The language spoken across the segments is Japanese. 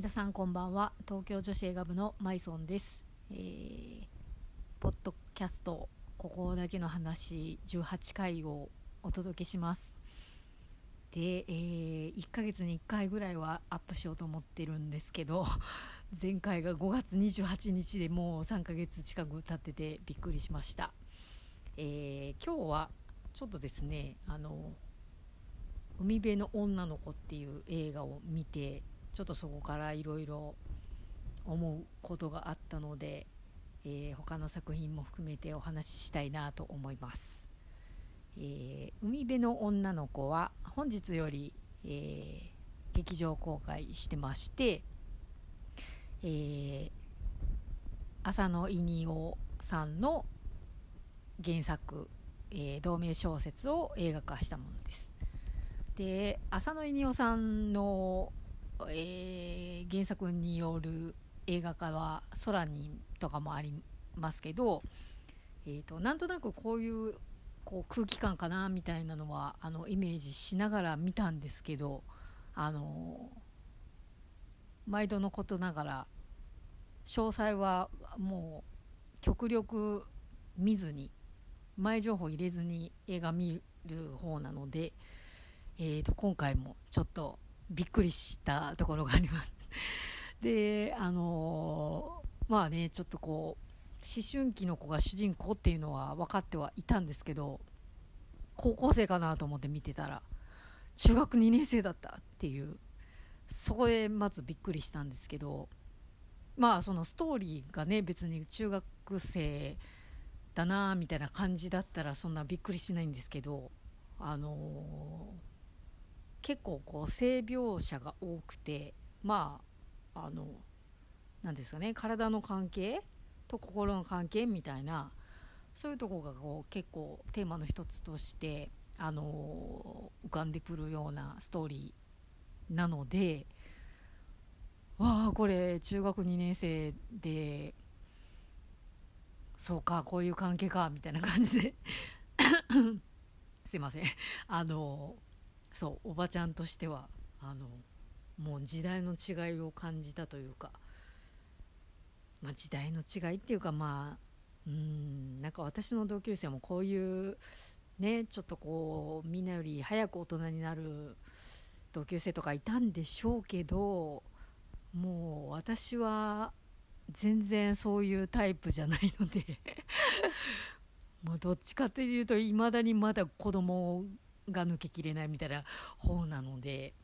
皆さんこんばんは。東京女子映画部のマイソンです、えー、ポッドキャストここだけの話18回をお届けします。で、えー、1ヶ月に1回ぐらいはアップしようと思ってるんですけど 前回が5月28日でもう3ヶ月近く経っててびっくりしました、えー、今日はちょっとですねあの海辺の女の子っていう映画を見てちょっとそこからいろいろ思うことがあったので、えー、他の作品も含めてお話ししたいなと思います、えー、海辺の女の子は本日より、えー、劇場公開してまして、えー、浅野いにおさんの原作、えー、同名小説を映画化したものです。で浅野いにおさんのえー、原作による映画化は「空に」とかもありますけど、えーと、なんとなくこういうこう空気感かなみたいなのはあのイメージしながら見たんですけどあの毎度のことながら詳細はもう極力見ずに前情報入れずに映画見る方なので、えーと今回もちょっとびっくりしたところがあります。であの、まあねちょっとこう思春期の子が主人公っていうのは分かってはいたんですけど高校生かなと思って見てたら中学2年生だったっていうそこでまずびっくりしたんですけどまあそのストーリーがね別に中学生だなみたいな感じだったらそんなびっくりしないんですけどあのー結構こう性描写が多くてまああの何ですかね体の関係と心の関係みたいなそういうとこがこう結構テーマの一つとしてあの浮かんでくるようなストーリーなのでわあこれ中学2年生でそうかこういう関係かみたいな感じで。すいません。あのそうおばちゃんとしてはあのもう時代の違いを感じたというか、まあ、時代の違いっていうかまあうんなんか私の同級生もこういうねちょっとこうみんなより早く大人になる同級生とかいたんでしょうけどもう私は全然そういうタイプじゃないので もうどっちかっていうといまだにまだ子供が抜けきれないみたいな方なので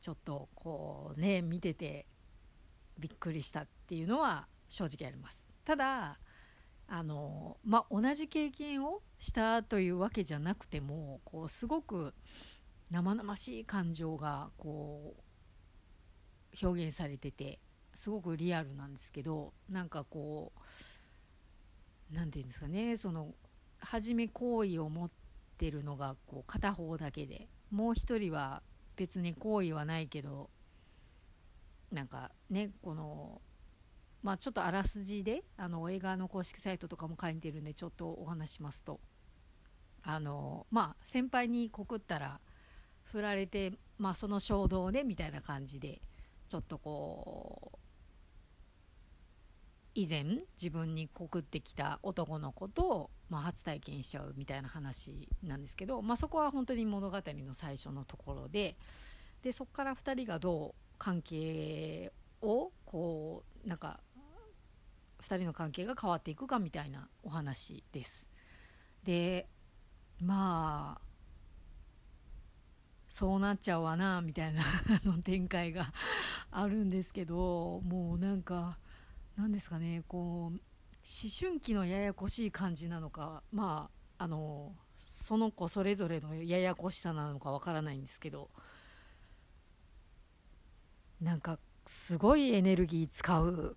ちょっとこうね見ててびっくりしたっていうのは正直あります。ただあのまあ同じ経験をしたというわけじゃなくてもこうすごく生々しい感情がこう表現されててすごくリアルなんですけどなんかこう何て言うんですかねその初め好意を持ってってるのがこう片方だけでもう一人は別に好意はないけどなんかねこのまあちょっとあらすじであの映画の公式サイトとかも書いてるんでちょっとお話しますと。あのまあ先輩に告ったら振られてまあその衝動でみたいな感じでちょっとこう以前自分に告ってきた男の子と、まあ、初体験しちゃうみたいな話なんですけど、まあ、そこは本当に物語の最初のところででそこから2人がどう関係をこうなんか2人の関係が変わっていくかみたいなお話です。でまあそうなっちゃうわなみたいな の展開があるんですけどもうなんか。なんですかねこう思春期のややこしい感じなのかまああのその子それぞれのややこしさなのかわからないんですけどなんかすごいエネルギー使う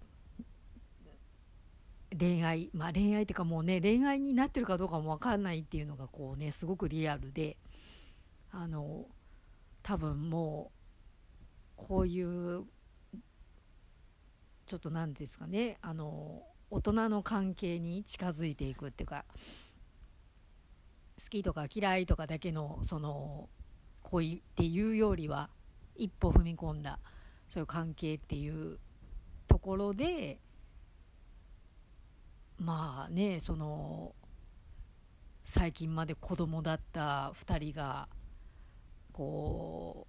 恋愛まあ恋愛っていうかもうね恋愛になってるかどうかも分かんないっていうのがこうねすごくリアルであの多分もうこういうちょっと何ですかねあの大人の関係に近づいていくっていうか好きとか嫌いとかだけのその恋っていうよりは一歩踏み込んだそういう関係っていうところでまあねその最近まで子供だった2人がこ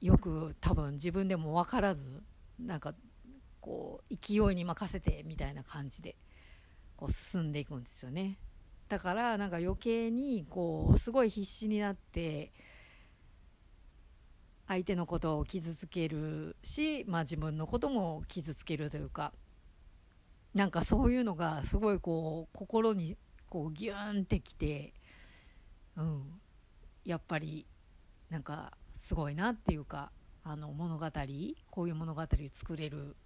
うよく多分自分でも分からずなんかこう勢いに任せてみたいな感じでこう進んでいくんですよね。だからなんか余計にこうすごい必死になって相手のことを傷つけるし、まあ、自分のことも傷つけるというかなんかそういうのがすごいこう心にこうギューンってきて、うん、やっぱりなんかすごいなっていうかあの物語こういう物語を作れる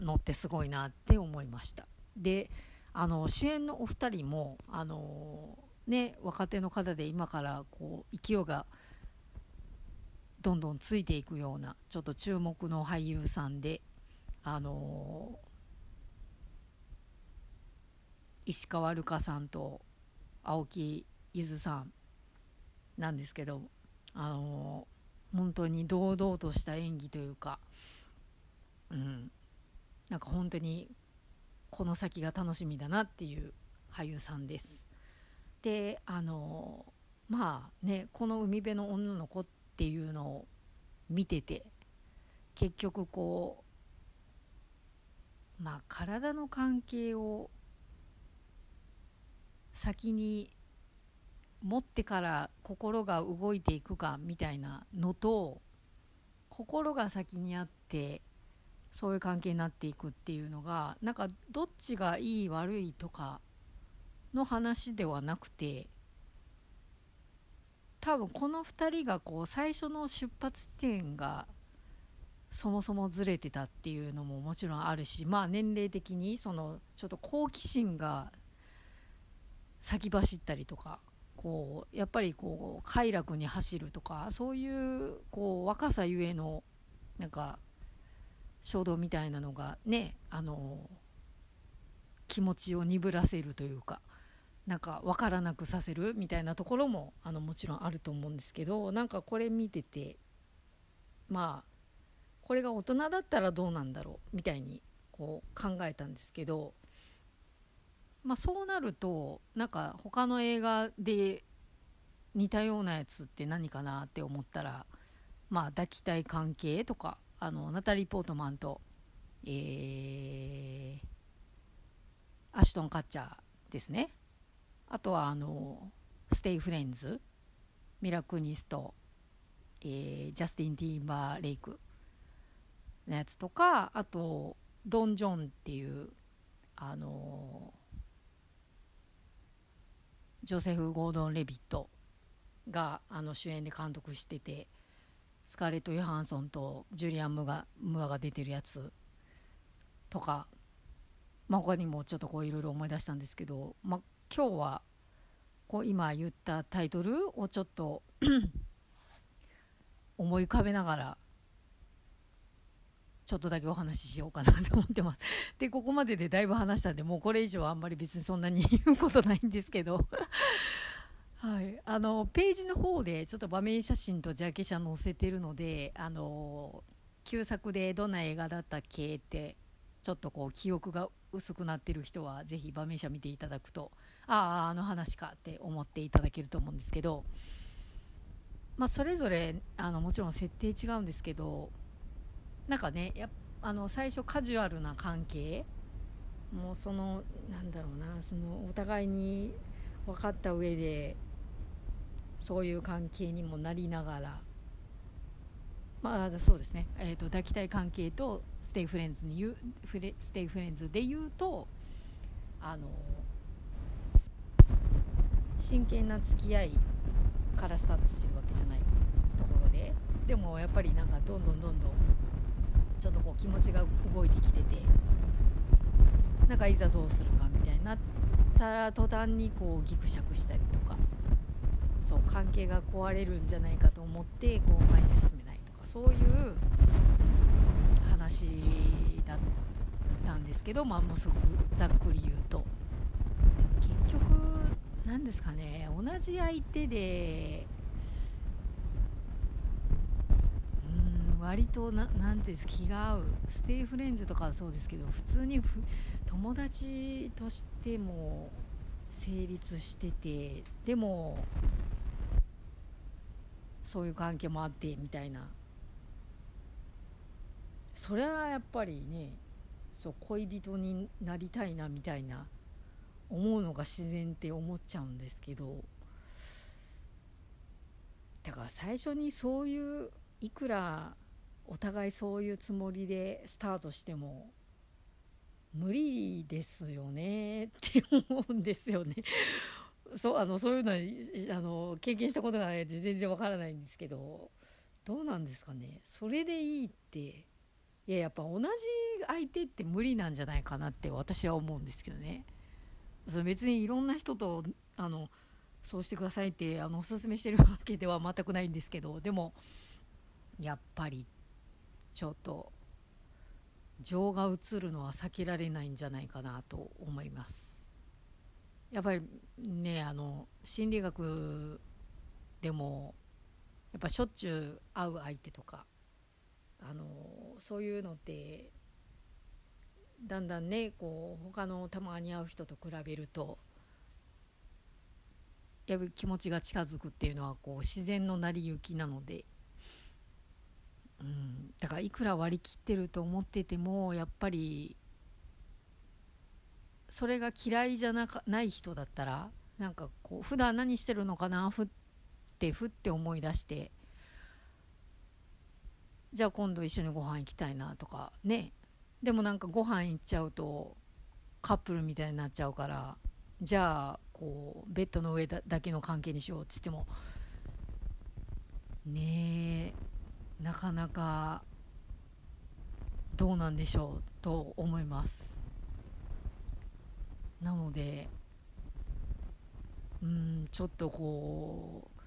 のってすごいなって思いました。であの主演のお二人もあのね若手の方で今からこう勢いがどんどんついていくようなちょっと注目の俳優さんであの石川瑠香さんと青木ゆずさんなんですけどあの本当に堂々とした演技というか、うん、なんか本当にこの先が楽しみだなっていう俳優さんです。であのまあねこの海辺の女の子っていうのを見てて結局こうまあ体の関係を先に持ってから心が動いていくかみたいなのと心が先にあってそういう関係になっていくっていうのがなんかどっちがいい悪いとかの話ではなくて多分この2人がこう最初の出発地点がそもそもずれてたっていうのももちろんあるしまあ年齢的にそのちょっと好奇心が先走ったりとかこうやっぱりこう快楽に走るとかそういうこう若さゆえのなんか衝動みたいなのがねあの気持ちを鈍らせるというかなんか分からなくさせるみたいなところもあのもちろんあると思うんですけどなんかこれ見ててまあこれが大人だったらどうなんだろうみたいにこう考えたんですけどまあ、そうなるとなんか他の映画で似たようなやつって何かなって思ったらまあ抱きたい関係とかあのナタリー・ポートマンと、えー、アシュトン・カッチャーですね。あとはあのステイ・フレンズミラクニスト、えー、ジャスティン・ティーバー・レイクのやつとかあとドン・ジョンっていうあのジョセフ・ゴードン・レビットがあの主演で監督しててスカーレット・ヨハンソンとジュリアン・ムガムアが出てるやつとか、まあ、他にもちょっとこういろいろ思い出したんですけど、まあ、今日はこう今言ったタイトルをちょっと 思い浮かべながらちょっとだけお話ししようかなと思ってます。で、ここまででだいぶ話したんで、もうこれ以上はあんまり別にそんなに言うことないんですけど、はい、あのページの方でちょっと場面写真とジャケ写載せてるので、あの旧作でどんな映画だったっけってちょっとこう記憶が薄くなってる人はぜひ場面写見ていただくとあああの話かって思っていただけると思うんですけど、まあ、それぞれあのもちろん設定違うんですけどなんかねやあの最初カジュアルな関係もうそのなんだろうなそのお互いに分かった上でそういう関係にもなりながら。まあそうですね、えーと、抱きたいカンケイとステイフレンズに言うフレステイフレンズで言うとあの真剣な付き合いからスタートしてるわけじゃないところで。でもやっぱりなんかどんどんどんどんちょっとこう気持ちが動いてきててなんかいざどうするかみたいになったら途端にこうギクシャクしたりとか。そう関係が壊れるんじゃないかと思ってこう前に進めないとかそういう話だったんですけど、まあ、もうすごくざっくり言うと。結局何ですかね同じ相手で割とななんていうんです気が合う stay friends とかはそうですけど普通に友達としても成立しててでもそういう関係もあってみたいなそれはやっぱりねそう恋人になりたいなみたいな思うのが自然って思っちゃうんですけどだから最初にそういういくらお互いそういうつもりでスタートしても無理ですよねって思うんですよね。そうあのそういうのはあの経験したことがないで全然わからないんですけどどうなんですかねそれでいいっていややっぱ同じ相手って無理なんじゃないかなって私は思うんですけどね。そ別にいろんな人とあのそうしてくださいってあのおすすめしてるわけでは全くないんですけどでもやっぱりちょっと情が移るのは避けられないんじゃないかなと思いますやっぱりねあの心理学でもやっぱしょっちゅう会う相手とかあのそういうのってだんだんねこう他のたまに会う人と比べるとやっぱ気持ちが近づくっていうのはこう自然の成り行きなのでうん、だからいくら割り切ってると思っててもやっぱりそれが嫌いじゃなかない人だったらなんかこう普段何してるのかな？ふってふって思い出してじゃあ今度一緒にご飯行きたいなとかね。でもなんかご飯行っちゃうとカップルみたいになっちゃうからじゃあこうベッドの上だけの関係にしようっつってもねえなかなかどうなんでしょうと思います。なのでうんちょっとこう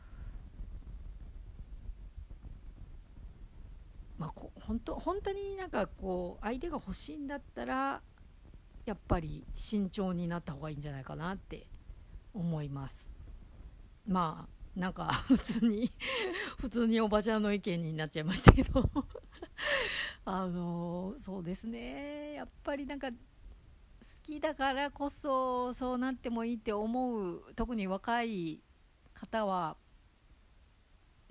まあこ本当本当になんかこう相手が欲しいんだったらやっぱり慎重になった方がいいんじゃないかなって思います。まあなんか普通に普通におばちゃんの意見になっちゃいましたけど。あのそうですね。やっぱりなんかきだからこそそうなってもいいって思う特に若い方は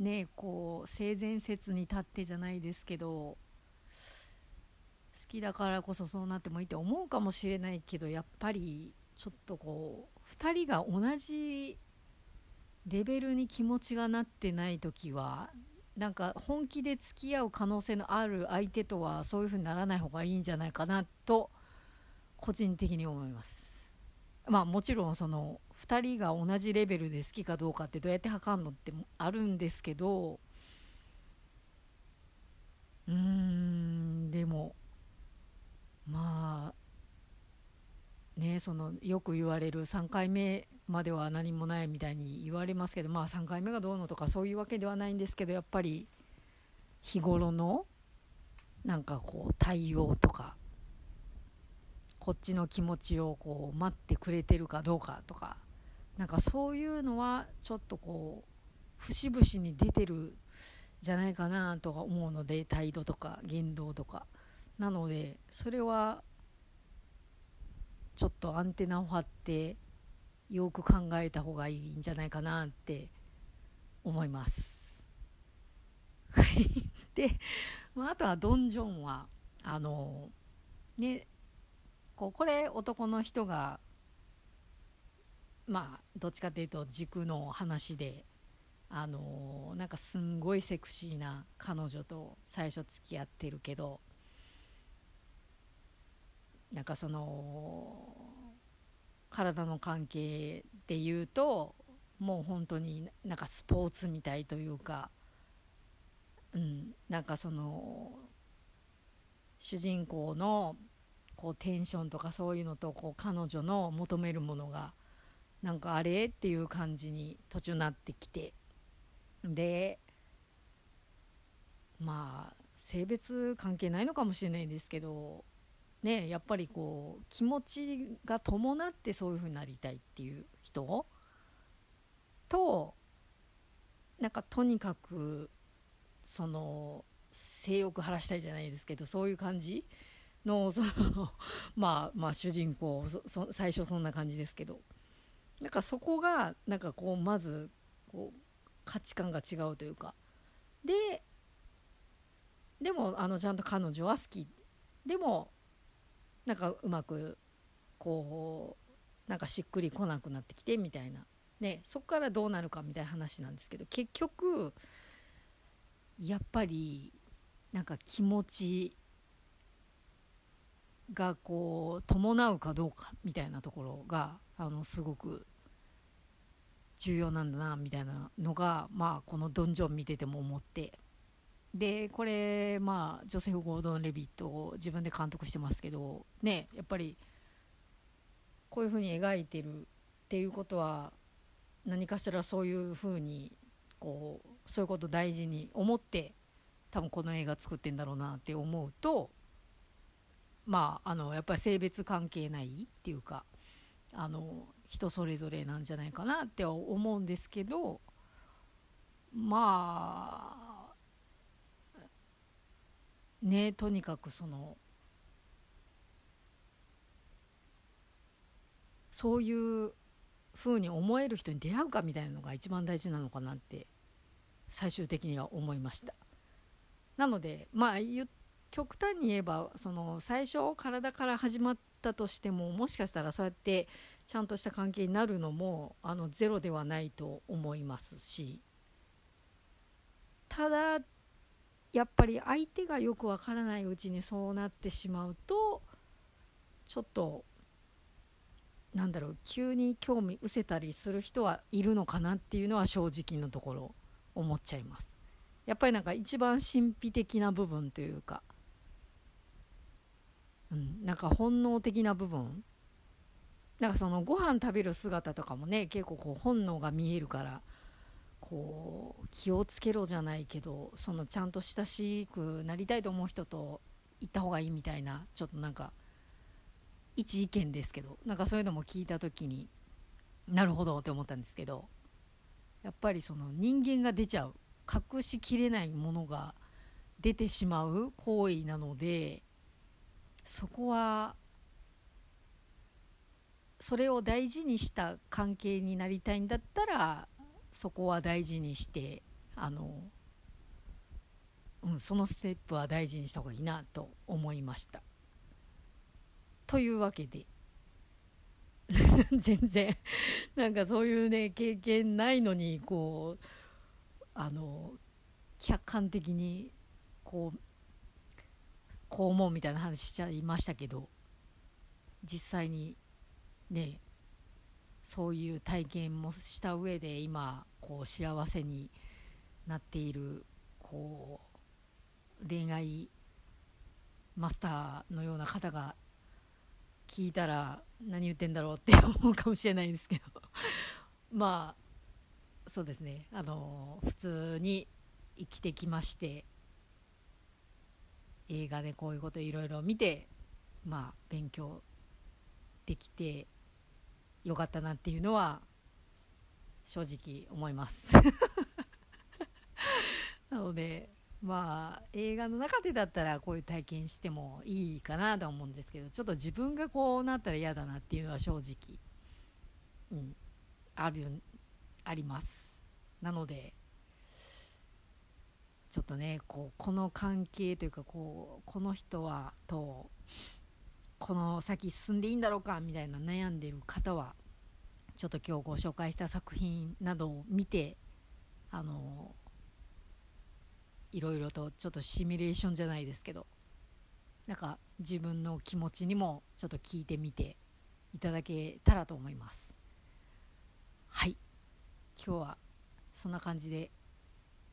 ねこう性善説に立ってじゃないですけど好きだからこそそうなってもいいって思うかもしれないけどやっぱりちょっとこう2人が同じレベルに気持ちがなってない時はなんか本気で付き合う可能性のある相手とはそういう風にならない方がいいんじゃないかなと個人的に思います。まあもちろんその2人が同じレベルで好きかどうかってどうやって測るのってあるんですけどうーんでもまあねそのよく言われる3回目までは何もないみたいに言われますけどまあ3回目がどうのとかそういうわけではないんですけどやっぱり日頃のなんかこう対応とかこっちの気持ちをこう待ってくれてるかどうかとかなんかそういうのはちょっとこう節々に出てるじゃないかなとは思うので態度とか言動とかなのでそれはちょっとアンテナを張ってよく考えた方がいいんじゃないかなって思います。で、まあ、あとはドン・ジョンはあのねこうこれ男の人がまあどっちかっていうと軸の話であのなんかすんごいセクシーな彼女と最初付き合ってるけどなんかその体の関係でいうともう本当になんかスポーツみたいというか、うん、なんかその主人公のこうテンションとかそういうのとこう彼女の求めるものがなんかあれっていう感じに途中なってきて。でまあ性別関係ないのかもしれないんですけどねやっぱりこう気持ちが伴ってそういう風になりたいっていう人？となんかとにかくその性欲晴らしたいじゃないですけどそういう感じ？のそのまあまあ主人公最初そんな感じですけど。なんかそこがなんかこうまずこう価値観が違うというか。ででもあのちゃんと彼女は好き。でもなんかうまくこうなんかしっくりこなくなってきてみたいな、ね、そこからどうなるかみたいな話なんですけど。結局やっぱりなんか気持ちがこう伴うかどうかみたいなところがあのすごく重要なんだなみたいなのがまあこの「ドンジョン」見てても思って。でこれまあジョセフ・ゴードン・レビットを自分で監督してますけどねやっぱりこういうふうに描いてるっていうことは何かしらそういうふうにこうそういうことを大事に思って多分この映画作ってんだろうなって思うとまああのやっぱり性別関係ないっていうかあの人それぞれなんじゃないかなって思うんですけどまあねとにかくそのそういうふうに思える人に出会うかみたいなのが一番大事なのかなって最終的には思いました。なのでまあ極端に言えばその最初体から始まったとしてももしかしたらそうやってちゃんとした関係になるのもあのゼロではないと思いますし。ただやっぱり相手がよくわからないうちにそうなってしまうとちょっとなんだろう急に興味失せたりする人はいるのかなっていうのは正直なところ思っちゃいます。やっぱりなんか一番神秘的な部分というか、うん、なんか本能的な部分。なんかそのご飯食べる姿とかもね結構こう本能が見えるからこう気をつけろじゃないけどそのちゃんと親しくなりたいと思う人と行った方がいいみたいなちょっとなんか一意見ですけどなんかそういうのも聞いた時になるほどって思ったんですけどやっぱりその人間が出ちゃう隠しきれないものが出てしまう行為なのでそこはそれを大事にした関係になりたいんだったらそこは大事にしてあの、うん、そのステップは大事にした方がいいなと思いました。というわけで 全然なんかそういうね経験ないのにこうあの客観的にこうこう思うみたいな話しちゃいましたけど実際にねそういう体験もした上で今こう幸せになっているこう恋愛マスターのような方が聞いたら何言ってんだろうって 思うかもしれないんですけどまあそうですね。あの普通に生きてきまして映画でこういうこといろいろ見てまあ勉強できてよかったなっていうのは正直思います。なのでまあ映画の中でだったらこういう体験してもいいかなと思うんですけどちょっと自分がこうなったら嫌だなっていうのは正直、うん、あるあります。なのでちょっとねこうこの関係というかこうこの人はとこの先進んでいいんだろうかみたいな悩んでる方はちょっと今日ご紹介した作品などを見てあのいろいろとちょっとシミュレーションじゃないですけどなんか自分の気持ちにもちょっと聞いてみていただけたらと思います。はい。今日はそんな感じで、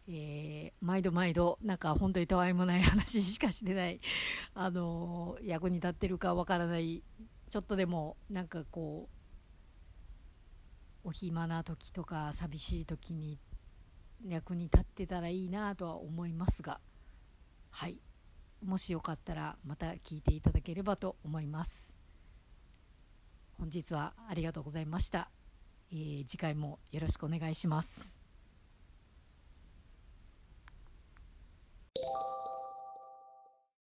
えー、毎度毎度なんか本当にたわいもない話しかしてない あのー、役に立ってるかわからないちょっとでもなんかこうお暇な時とか寂しい時に役に立ってたらいいなとは思いますがはい。もしよかったらまた聞いていただければと思います。本日はありがとうございました、えー、次回もよろしくお願いします。